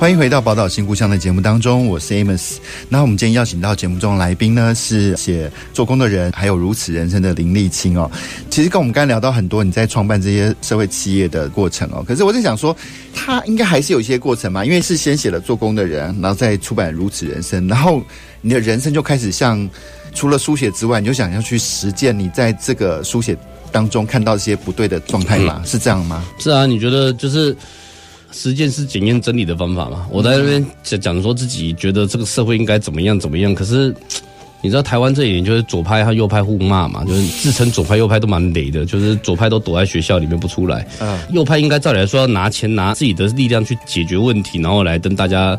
欢迎回到《宝岛新故乡》的节目当中，我是 Amos。那我们今天邀请到节目中的来宾呢，是写做工的人，还有如此人生的林立清哦。其实跟我们刚才聊到很多你在创办这些社会企业的过程哦。可是我在想说，他应该还是有一些过程嘛，因为是先写了做工的人，然后再出版如此人生，然后你的人生就开始像除了书写之外，你就想要去实践你在这个书写当中看到一些不对的状态嘛？是这样吗？是啊，你觉得就是。实践是检验真理的方法嘛？我在那边讲讲说自己觉得这个社会应该怎么样怎么样，可是你知道台湾这一点就是左派和右派互骂嘛，就是自称左派右派都蛮雷的，就是左派都躲在学校里面不出来，嗯。右派应该照理来说要拿钱拿自己的力量去解决问题，然后来跟大家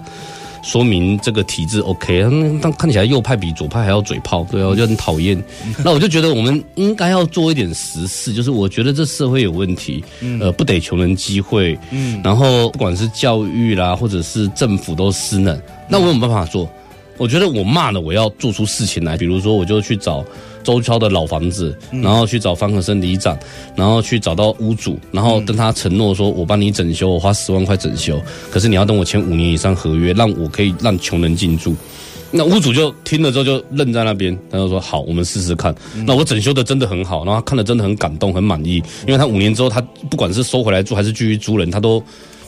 说明这个体制 OK，但看起来右派比左派还要嘴炮，对啊，我就很讨厌。那我就觉得我们应该要做一点实事，就是我觉得这社会有问题，呃，不给穷人机会，嗯，然后不管是教育啦，或者是政府都失能，那我有没有办法做？我觉得我骂了，我要做出事情来，比如说我就去找。周遭的老房子，然后去找方和生里长，然后去找到屋主，然后跟他承诺说：“我帮你整修，我花十万块整修，可是你要等我签五年以上合约，让我可以让穷人进驻。”那屋主就听了之后就愣在那边，他就说：“好，我们试试看。”那我整修的真的很好，然后他看了真的很感动，很满意，因为他五年之后，他不管是收回来住还是继续租人，他都。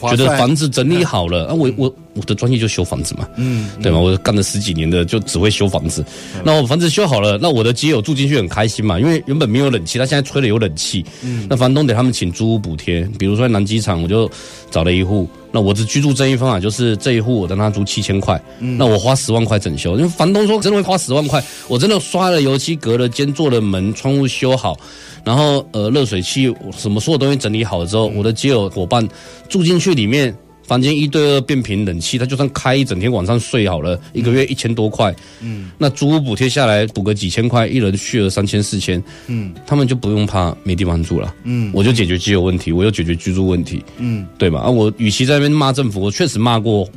觉得房子整理好了啊，我我我的专业就修房子嘛，嗯，对吗？我干了十几年的，就只会修房子。那我房子修好了，那我的街友住进去很开心嘛，因为原本没有冷气，他现在吹了有冷气。嗯，那房东给他们请租屋补贴，比如说在南机场，我就找了一户，那我只居住正义方法就是这一户我跟他租七千块，那我花十万块整修，因为房东说真的会花十万块，我真的刷了油漆，隔了间，做了门，窗户修好。然后呃，热水器什么所有东西整理好了之后，我的基友伙伴住进去里面，房间一对二变频冷气，他就算开一整天晚上睡好了，一个月一千多块，嗯，那租屋补贴下来补个几千块，一人续了三千四千，嗯，他们就不用怕没地方住了，嗯，我就解决基友问题，我又解决居住问题，嗯，对吧？啊，我与其在那边骂政府，我确实骂过。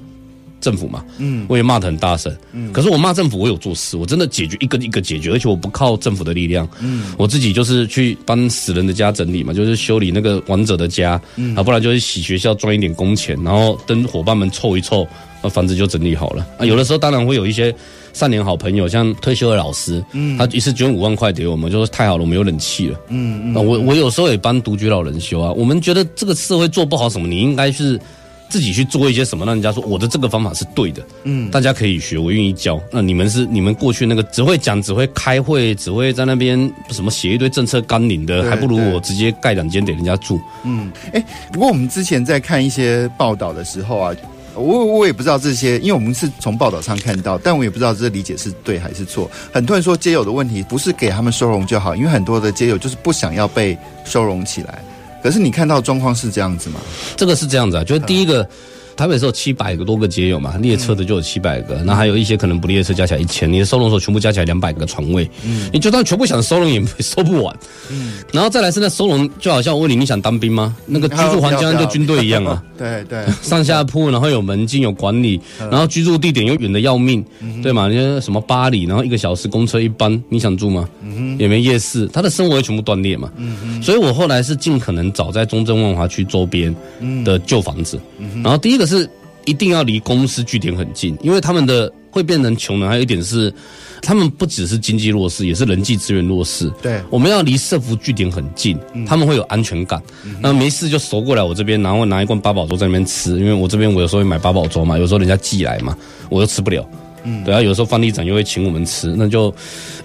政府嘛，嗯，我也骂得很大声，嗯，可是我骂政府，我有做事，我真的解决一个一个解决，而且我不靠政府的力量，嗯，我自己就是去帮死人的家整理嘛，就是修理那个亡者的家，嗯，啊，不然就是洗学校赚一点工钱，然后跟伙伴们凑一凑，那房子就整理好了。啊，有的时候当然会有一些善良好朋友，像退休的老师，嗯，他一次捐五万块给我们，就说太好了，我们有冷气了，嗯嗯，我我有时候也帮独居老人修啊，我们觉得这个社会做不好什么，你应该是。自己去做一些什么，让人家说我的这个方法是对的，嗯，大家可以学，我愿意教。那你们是你们过去那个只会讲、只会开会、只会在那边什么写一堆政策纲领的，还不如我直接盖两间给人家住。嗯，哎、欸，不过我们之前在看一些报道的时候啊，我我也不知道这些，因为我们是从报道上看到，但我也不知道这理解是对还是错。很多人说街友的问题不是给他们收容就好，因为很多的街友就是不想要被收容起来。可是你看到状况是这样子吗？这个是这样子啊，就是第一个。台北是有七百个多个街友嘛，列车的就有七百个，那、嗯、还有一些可能不列车加起来一千，你的收容所全部加起来两百个床位，嗯，你就算全部想收容也收不完，嗯，然后再来是那收容，就好像我问你，你想当兵吗？那个居住环境就军队一样啊，对对，上下铺，然后有门禁有管理，然后居住地点又远的要命，嗯、对嘛？你说什么巴黎，然后一个小时公车一班，你想住吗？嗯，也没夜市，他的生活也全部断裂嘛，嗯，所以我后来是尽可能找在中正万华区周边的旧房子，然后第一个。是一定要离公司据点很近，因为他们的会变成穷人。还有一点是，他们不只是经济弱势，也是人际资源弱势。对，我们要离社福据点很近，他们会有安全感。那没事就熟过来我这边，然后拿一罐八宝粥在那边吃，因为我这边我有时候会买八宝粥嘛，有时候人家寄来嘛，我又吃不了。嗯，对啊，有时候房地长又会请我们吃，那就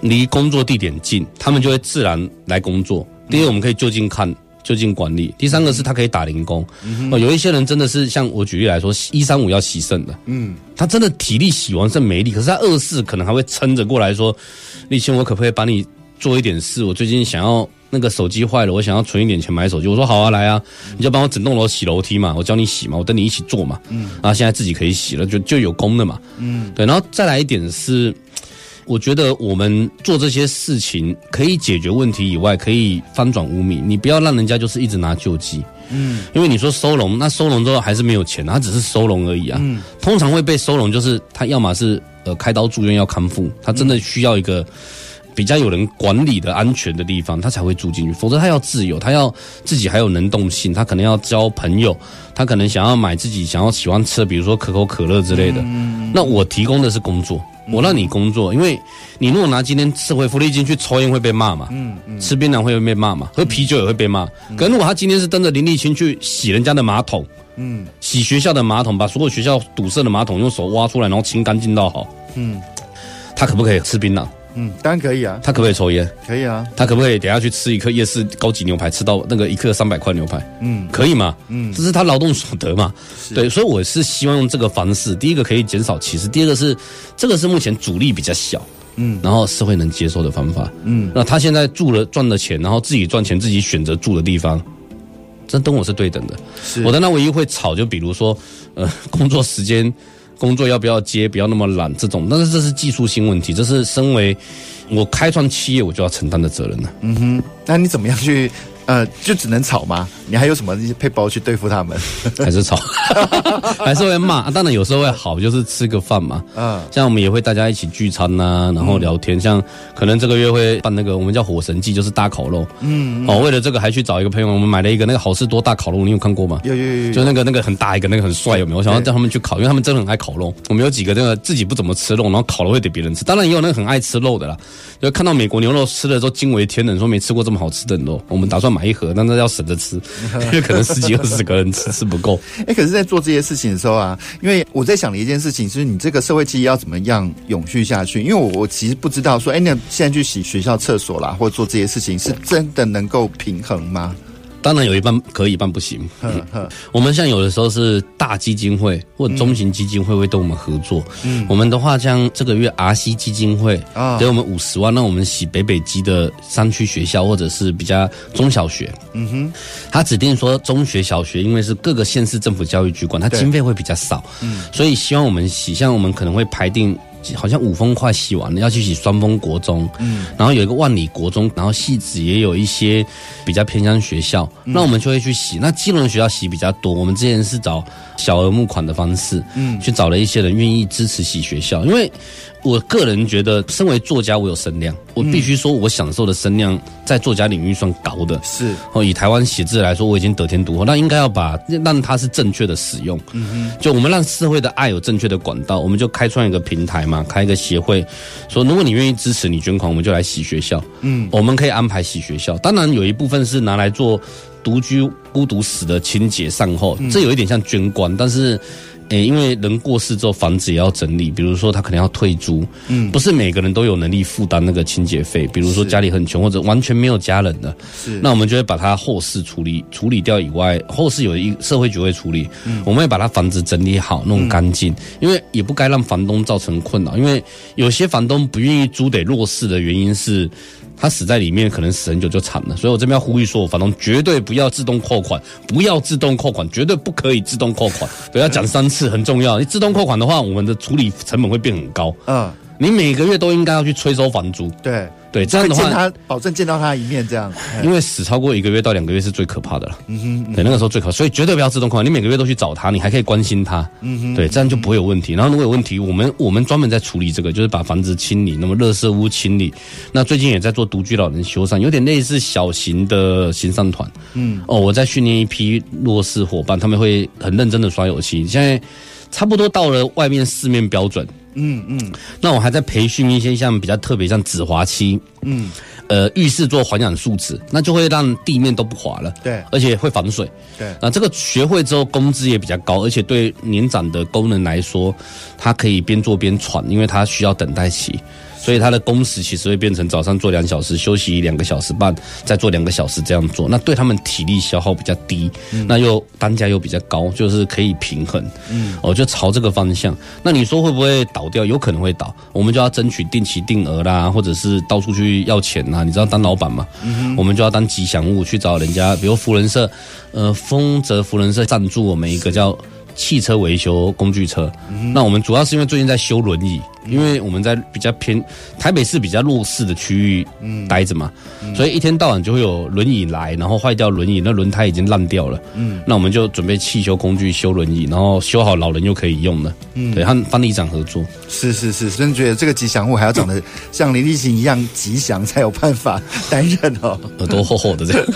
离工作地点近，他们就会自然来工作。第二，我们可以就近看。就近管理。第三个是他可以打零工，嗯、哦，有一些人真的是像我举例来说，一三五要洗肾的，嗯，他真的体力洗完肾没力，可是他二四可能还会撑着过来说，立青，我可不可以帮你做一点事？我最近想要那个手机坏了，我想要存一点钱买手机。我说好啊，来啊，你就帮我整栋楼洗楼梯嘛，我教你洗嘛，我等你一起做嘛，嗯，然后现在自己可以洗了，就就有功了嘛，嗯，对，然后再来一点是。我觉得我们做这些事情可以解决问题以外，可以翻转污名。你不要让人家就是一直拿救济，嗯，因为你说收容，那收容之后还是没有钱，他只是收容而已啊。嗯，通常会被收容，就是他要么是呃开刀住院要康复，他真的需要一个比较有人管理的安全的地方，他才会住进去。否则他要自由，他要自己还有能动性，他可能要交朋友，他可能想要买自己想要喜欢吃的，比如说可口可乐之类的。嗯，那我提供的是工作。我让你工作，因为你如果拿今天社会福利金去抽烟会被骂嘛，嗯嗯，吃槟榔会被骂嘛，喝啤酒也会被骂。可是如果他今天是蹬着林立群去洗人家的马桶，嗯，洗学校的马桶，把所有学校堵塞的马桶用手挖出来，然后清干净到好，嗯，他可不可以吃槟榔？嗯，当然可以啊。他可不可以抽烟？可以啊。他可不可以等下去吃一颗夜市高级牛排，吃到那个一克三百块牛排？嗯，可以吗？嗯，这是他劳动所得嘛。是对，所以我是希望用这个方式，第一个可以减少歧视，第二个是这个是目前阻力比较小，嗯，然后社会能接受的方法，嗯，那他现在住了赚了钱，然后自己赚钱，自己选择住的地方，这跟我是对等的。是我的那唯一会吵，就比如说，呃，工作时间。工作要不要接，不要那么懒这种。但是这是技术性问题，这是身为我开创企业我就要承担的责任了。嗯哼，那你怎么样去？呃，就只能吵吗？你还有什么一些配包去对付他们？还是吵，还是会骂、啊？当然有时候会好，就是吃个饭嘛。嗯，像我们也会大家一起聚餐呐、啊，然后聊天。嗯、像可能这个月会办那个我们叫火神祭，就是大烤肉。嗯，哦，为了这个还去找一个朋友，我们买了一个那个好事多大烤肉，你有看过吗？有有有，有，就那个那个很大一个，那个很帅，有没有？我想要叫他们去烤，因为他们真的很爱烤肉。我们有几个那个自己不怎么吃肉，然后烤了会给别人吃。当然也有那个很爱吃肉的啦，就看到美国牛肉吃了之后惊为天人，说没吃过这么好吃的肉。我们打算买一盒，但是要。省着吃，因为可能十几二十个人吃吃不够。哎、欸，可是，在做这些事情的时候啊，因为我在想的一件事情，就是你这个社会企业要怎么样永续下去？因为我我其实不知道说，哎、欸，那现在去洗学校厕所啦，或者做这些事情，是真的能够平衡吗？当然有一半可以，一半不行。呵呵我们像有的时候是大基金会或中型基金会会跟我们合作。嗯，我们的话像这个月 RC 基金会给我们五十万，让我们洗北北基的山区学校或者是比较中小学。嗯哼，他指定说中学、小学，因为是各个县市政府教育局管，他经费会比较少。嗯，所以希望我们洗，像我们可能会排定。好像五峰快洗完了，要去洗双峰国中，嗯，然后有一个万里国中，然后戏子也有一些比较偏向学校，嗯，那我们就会去洗。那基隆学校洗比较多，我们之前是找小额募款的方式，嗯，去找了一些人愿意支持洗学校，因为。我个人觉得，身为作家，我有声量，我必须说，我享受的声量在作家领域算高的。是哦，以台湾写字来说，我已经得天独厚。那应该要把让它是正确的使用。嗯哼，就我们让社会的爱有正确的管道，我们就开创一个平台嘛，开一个协会，说如果你愿意支持，你捐款，我们就来洗学校。嗯，我们可以安排洗学校，当然有一部分是拿来做独居孤独死的清洁善后，这有一点像捐官，但是。诶，因为人过世之后，房子也要整理，比如说他可能要退租，嗯，不是每个人都有能力负担那个清洁费。比如说家里很穷，或者完全没有家人的，是，那我们就会把他后事处理处理掉以外，后事有一社会局会处理，嗯，我们会把他房子整理好，弄干净，嗯，因为也不该让房东造成困扰，因为有些房东不愿意租给弱势的原因是。他死在里面，可能死很久就惨了。所以我这边要呼吁说，我房东绝对不要自动扣款，不要自动扣款，绝对不可以自动扣款。不，要讲三次，很重要。你自动扣款的话，我们的处理成本会变很高。嗯，你每个月都应该要去催收房租。对。对，这样的话，他保证见到他一面，这样。因为死超过一个月到两个月是最可怕的了。嗯哼，嗯对，那个时候最可怕，所以绝对不要自动扣款。你每个月都去找他，你还可以关心他。嗯哼，对，这样就不会有问题。然后如果有问题，我们我们专门在处理这个，就是把房子清理，那么垃圾屋清理。那最近也在做独居老人修缮，有点类似小型的行善团。嗯，哦，我在训练一批弱势伙伴，他们会很认真的刷油漆。现在差不多到了外面市面标准。嗯嗯，那我还在培训一些像比较特别像止滑漆，嗯，呃，浴室做环氧树脂，那就会让地面都不滑了，对，而且会防水，对。那这个学会之后，工资也比较高，而且对年长的工人来说，他可以边做边喘，因为他需要等待期。所以他的工时其实会变成早上做两小时，休息两个小时半，再做两个小时这样做。那对他们体力消耗比较低，嗯、那又单价又比较高，就是可以平衡。嗯，哦就朝这个方向。那你说会不会倒掉？有可能会倒。我们就要争取定期定额啦，或者是到处去要钱呐。你知道当老板嘛？我们就要当吉祥物去找人家，比如福人社，呃，丰泽福人社赞助我们一个叫汽车维修工具车。嗯、那我们主要是因为最近在修轮椅。因为我们在比较偏台北市比较弱势的区域待着嘛，所以一天到晚就会有轮椅来，然后坏掉轮椅，那轮胎已经烂掉了。嗯，那我们就准备汽修工具修轮椅，然后修好老人又可以用了。嗯，对，和房地产合作。是是是，真觉得这个吉祥物还要长得 像林立行一样吉祥，才有办法担任哦。耳朵厚厚的这样。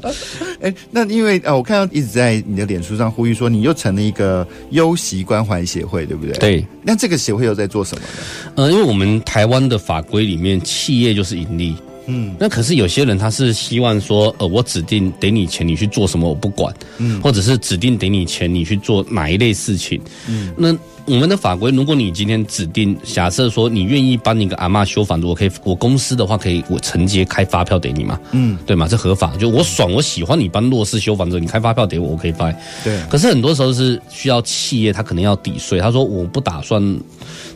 哎，那因为啊，我看到一直在你的脸书上呼吁说，你又成了一个优习关怀协会，对不对？对。那这个协会有在做什么呢？呃，因为我们台湾的法规里面，企业就是盈利。嗯，那可是有些人他是希望说，呃，我指定给你钱，你去做什么我不管，嗯，或者是指定给你钱，你去做哪一类事情，嗯，那。我们的法规，如果你今天指定，假设说你愿意帮你个阿妈修房子，我可以，我公司的话可以，我承接开发票给你嘛？嗯，对吗？这合法，就我爽，我喜欢你帮弱势修房子，你开发票给我，我可以发。对。可是很多时候是需要企业，他可能要抵税，他说我不打算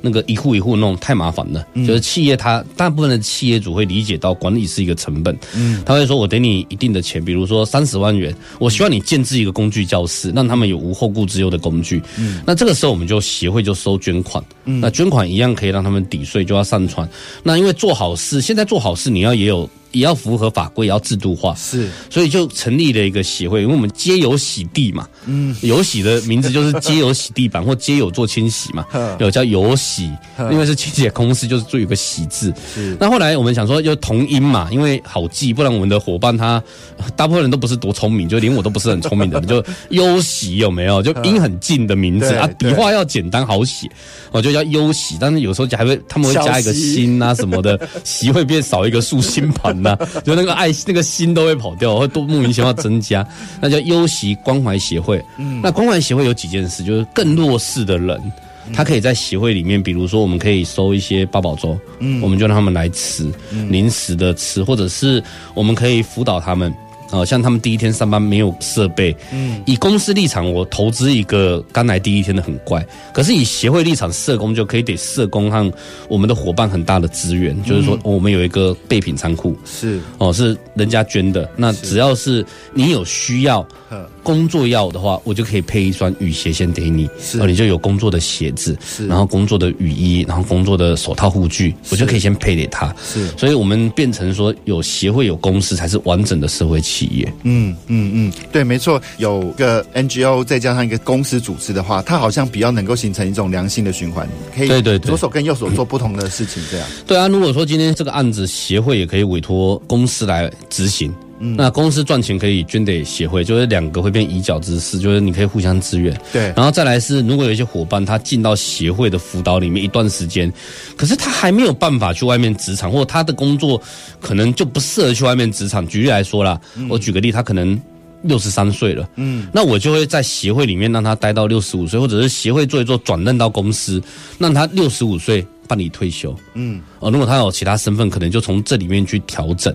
那个一户一户弄，太麻烦了。嗯。就是企业它大部分的企业主会理解到管理是一个成本，嗯，他会说我给你一定的钱，比如说三十万元，我希望你建置一个工具教室，让他们有无后顾之忧的工具。嗯。那这个时候我们就协会就收捐款，嗯，那捐款一样可以让他们抵税，就要上传。那因为做好事，现在做好事你要也有。也要符合法规，也要制度化，是，所以就成立了一个协会，因为我们街友洗地嘛，嗯，友洗的名字就是街友洗地板 或街友做清洗嘛，有叫友洗，因为是清洁公司，就是做一个洗字。是，那后来我们想说，就同音嘛，因为好记，不然我们的伙伴他大部分人都不是多聪明，就连我都不是很聪明的，就优洗有没有？就音很近的名字啊，笔画要简单好写，我就叫优洗，但是有时候还会他们会加一个心啊什么的，洗会变少一个竖心盘。那 就那个爱那个心都会跑掉，会都莫名其妙增加，那叫优习关怀协会。嗯，那关怀协会有几件事，就是更弱势的人，他可以在协会里面，比如说我们可以收一些八宝粥，嗯，我们就让他们来吃，临时的吃，或者是我们可以辅导他们。哦，像他们第一天上班没有设备，嗯，以公司立场，我投资一个刚来第一天的很怪，可是以协会立场，社工就可以给社工和我们的伙伴很大的资源，就是说我们有一个备品仓库，是。哦，是人家捐的，那只要是你有需要。工作要的话，我就可以配一双雨鞋先给你，是，你就有工作的鞋子，是，然后工作的雨衣，然后工作的手套护具，我就可以先配给他，是，所以我们变成说有协会有公司才是完整的社会企业，嗯嗯嗯，对，没错，有个 NGO 再加上一个公司组织的话，它好像比较能够形成一种良性的循环，可以对对左手跟右手做不同的事情，这样，对啊，如果说今天这个案子协会也可以委托公司来执行。嗯、那公司赚钱可以捐给协会，就是两个会变以脚之势，就是你可以互相支援。对，然后再来是，如果有一些伙伴他进到协会的辅导里面一段时间，可是他还没有办法去外面职场，或者他的工作可能就不适合去外面职场。举例来说啦，嗯、我举个例，他可能六十三岁了，嗯，那我就会在协会里面让他待到六十五岁，或者是协会做一做转任到公司，让他六十五岁。办理退休，嗯，哦，如果他有其他身份，可能就从这里面去调整。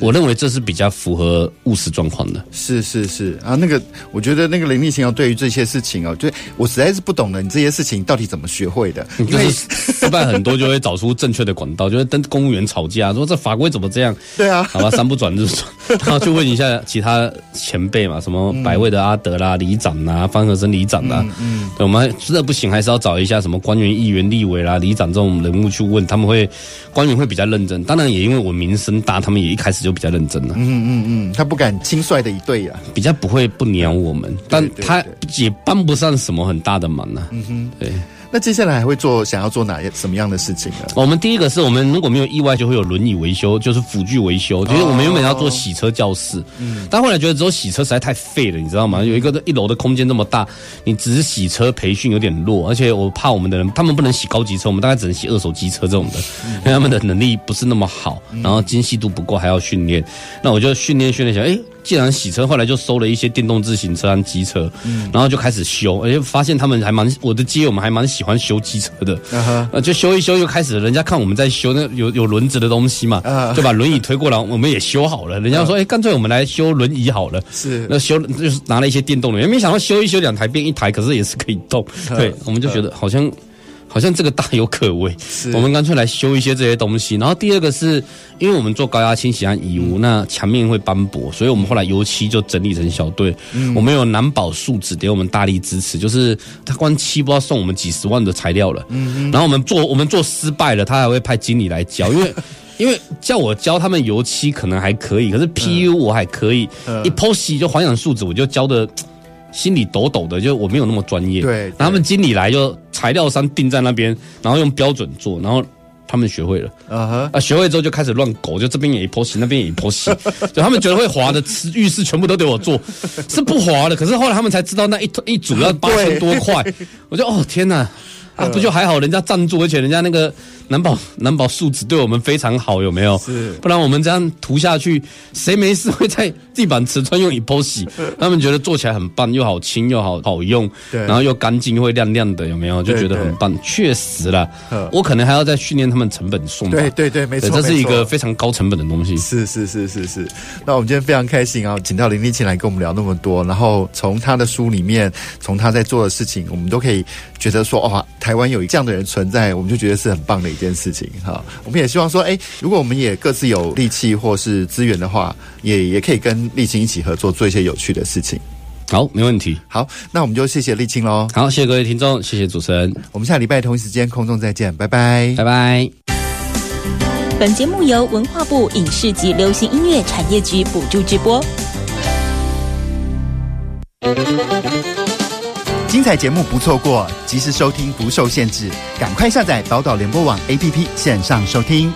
我认为这是比较符合务实状况的。是是是啊，那个我觉得那个林立青哦，对于这些事情哦，就我实在是不懂了，你这些事情到底怎么学会的？因为失败很多就会找出正确的管道，就会跟公务员吵架，说这法规怎么这样？对啊，好吧，三不转日转，然后去问一下其他前辈嘛，什么百位的阿德啦、里长啦、方和生里长啦，嗯，对，我们实在不行，还是要找一下什么官员、议员、立委啦、里长这种。人物去问他们会，官员会比较认真。当然也因为我名声大，他们也一开始就比较认真了。嗯嗯嗯，他不敢轻率的一对呀，比较不会不鸟我们，但他也帮不上什么很大的忙呢。嗯哼，对。那接下来还会做想要做哪些什么样的事情呢？我们第一个是我们如果没有意外，就会有轮椅维修，就是辅具维修。就是我们原本要做洗车教室，嗯，但后来觉得只有洗车实在太废了，你知道吗？有一个一楼的空间这么大，你只是洗车培训有点弱，而且我怕我们的人，他们不能洗高级车，我们大概只能洗二手机车这种的，因为他们的能力不是那么好，然后精细度不够，还要训练。那我就训练训练想，哎。既然洗车，后来就收了一些电动自行车和机车，嗯，然后就开始修，而且发现他们还蛮，我的街友们还蛮喜欢修机车的，就修一修，又开始人家看我们在修那有有轮子的东西嘛，啊，就把轮椅推过来，我们也修好了。人家说，哎，干脆我们来修轮椅好了，是，那修就是拿了一些电动的，也没想到修一修两台变一台，可是也是可以动，对，我们就觉得好像。好像这个大有可为，是我们干脆来修一些这些东西。然后第二个是，因为我们做高压清洗和移污，嗯、那墙面会斑驳，所以我们后来油漆就整理成小队。嗯、我们有南宝树脂给我们大力支持，就是他光漆不知道送我们几十万的材料了。嗯嗯。然后我们做我们做失败了，他还会派经理来教，因为 因为叫我教他们油漆可能还可以，可是 PU 我还可以，嗯、Epoxy 就环氧树脂我就教的。心里抖抖的，就我没有那么专业。对，然后他们经理来就材料商定在那边，然后用标准做，然后他们学会了。Uh huh. 啊学会之后就开始乱搞，就这边也一泼洗，那边也一泼洗，就他们觉得会滑的浴室全部都得我做，是不滑的。可是后来他们才知道那一一组要八千多块，我就哦天哪！啊，不就还好，人家赞助，而且人家那个南宝南宝树脂对我们非常好，有没有？是，不然我们这样涂下去，谁没事会在地板瓷砖用 Epoxy？他们觉得做起来很棒，又好轻又好好用，对，然后又干净又会亮亮的，有没有？就觉得很棒。确实啦，我可能还要再训练他们成本送。对对对，没错，这是一个非常高成本的东西。是是是是是。那我们今天非常开心啊，请到林立青来跟我们聊那么多，然后从他的书里面，从他在做的事情，我们都可以觉得说，哇。台湾有这样的人存在，我们就觉得是很棒的一件事情哈。我们也希望说，哎，如果我们也各自有力气或是资源的话，也也可以跟立青一起合作，做一些有趣的事情。好，没问题。好，那我们就谢谢立青喽。好，谢谢各位听众，谢谢主持人。我们下礼拜同一时间空中再见，拜拜，拜拜。本节目由文化部影视及流行音乐产业局补助直播。精彩节目不错过，及时收听不受限制，赶快下载宝岛联播网 APP 线上收听。